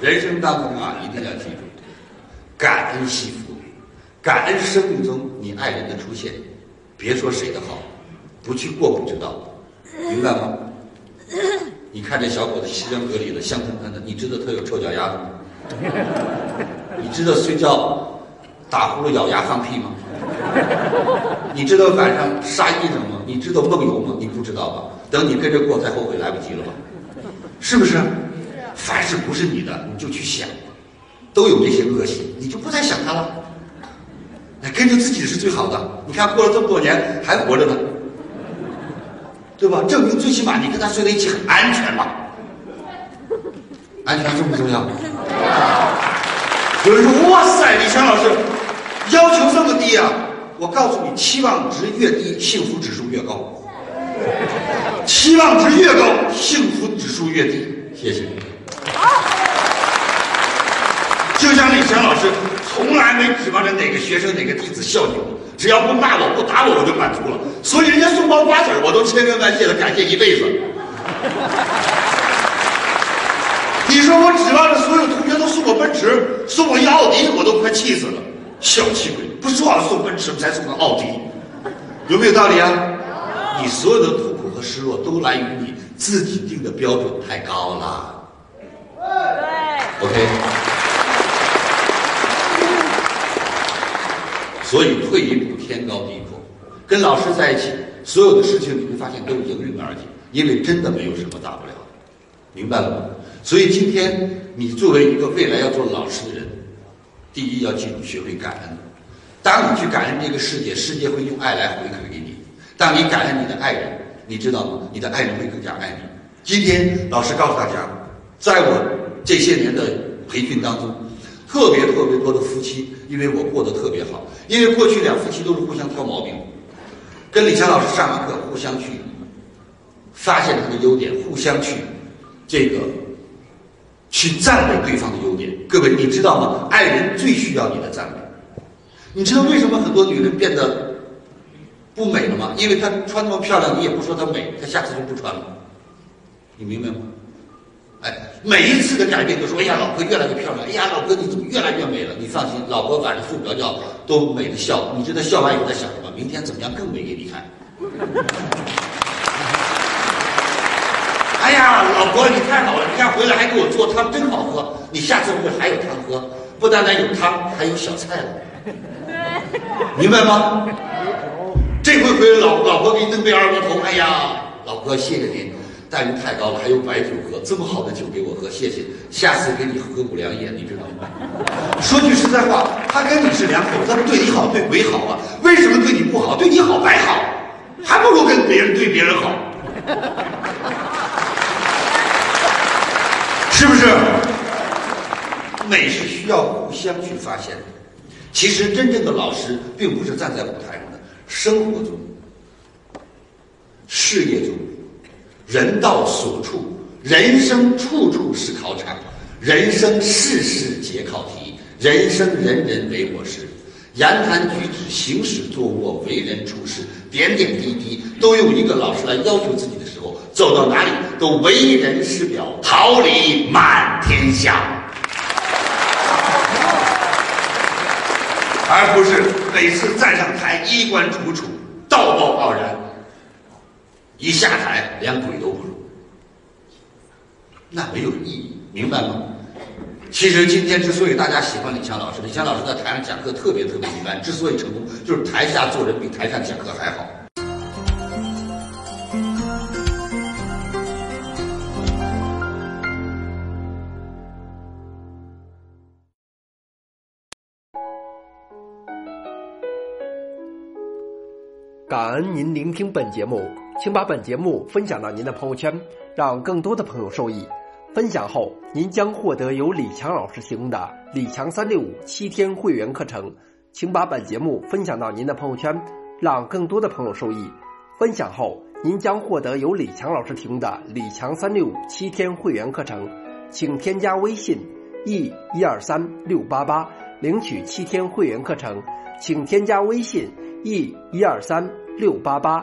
人生当中啊，一定要记住，感恩惜福，感恩生命中你爱人的出现。别说谁的好，不去过不知道，明白吗？你看这小伙子西装革履的，香喷喷的，你知道他有臭脚丫子吗？你知道睡觉打呼噜咬牙放屁吗？你知道晚上杀医生吗？你知道梦游吗？你不知道吧？等你跟着过，再后悔来不及了吧？是不是？凡是不是你的，你就去想，都有这些恶习，你就不再想他了。那跟着自己是最好的。你看过了这么多年还活着呢，对吧？证明最起码你跟他睡在一起很安全嘛。安全重不重要？有人说：“哇塞，李强老师要求这么低啊！”我告诉你，期望值越低，幸福指数越高。期望值越高，幸福指数越低。谢谢。就像李强老师从来没指望着哪个学生、哪个弟子孝敬我，只要不骂我、不打我，我就满足了。所以人家送包瓜子我都千恩万谢的感谢一辈子。你说我指望着所有同学都送我奔驰、送我一奥迪，我都快气死了。小气鬼，不说好送奔驰才送个奥迪，有没有道理啊？你所有的痛苦和失落都来源于你自己定的标准太高了。对，OK。所以退一步天高地阔，跟老师在一起，所有的事情你会发现都迎刃而解，因为真的没有什么大不了的，明白了吗？所以今天你作为一个未来要做老师的人，第一要记住学会感恩。当你去感恩这个世界，世界会用爱来回馈给你。当你感恩你的爱人，你知道吗？你的爱人会更加爱你。今天老师告诉大家，在我这些年的培训当中，特别特别多的夫妻，因为我过得特别好，因为过去两夫妻都是互相挑毛病，跟李强老师上完课，互相去发现他的优点，互相去这个。去赞美对方的优点，各位，你知道吗？爱人最需要你的赞美。你知道为什么很多女人变得不美了吗？因为她穿那么漂亮，你也不说她美，她下次就不穿了。你明白吗？哎，每一次的改变都说：“哎呀，老婆越来越漂亮。”“哎呀，老婆你怎么越来越美了？”你放心，老婆晚上睡不着觉都美的笑。你知道笑完以后在想什么？明天怎么样更美给你看？哎呀，老婆你太好了！你看回来还给我做汤，真好喝。你下次会不会还有汤喝？不单单有汤，还有小菜了。明白吗？这回回老老婆给你弄杯二锅头。哎呀，老婆谢谢您，待遇太高了，还有白酒喝，这么好的酒给我喝，谢谢。下次给你喝五粮液，你知道吗？说句实在话，他跟你是两口子，对你好对鬼好啊？为什么对你不好？对你好白好，还不如跟别人对别人好。是不是？美是需要互相去发现的。其实真正的老师，并不是站在舞台上的，生活中、事业中，人到所处，人生处处是考场，人生事事皆考题，人生人人为我师。言谈举止、行驶坐卧、为人处事，点点滴滴，都用一个老师来要求自己的时候，走到哪里都为人师表，桃李满天下，而不是每次站上台衣冠楚楚、道貌岸然，一下台连鬼都不如，那没有意义，明白吗？其实今天之所以大家喜欢李强老师，李强老师在台上讲课特别特别一般，之所以成功，就是台下做人比台上讲课还好。感恩您聆听本节目，请把本节目分享到您的朋友圈，让更多的朋友受益。分享后，您将获得由李强老师提供的李强三六五七天会员课程，请把本节目分享到您的朋友圈，让更多的朋友受益。分享后，您将获得由李强老师提供的李强三六五七天会员课程，请添加微信 e 一二三六八八领取七天会员课程，请添加微信 e 一二三六八八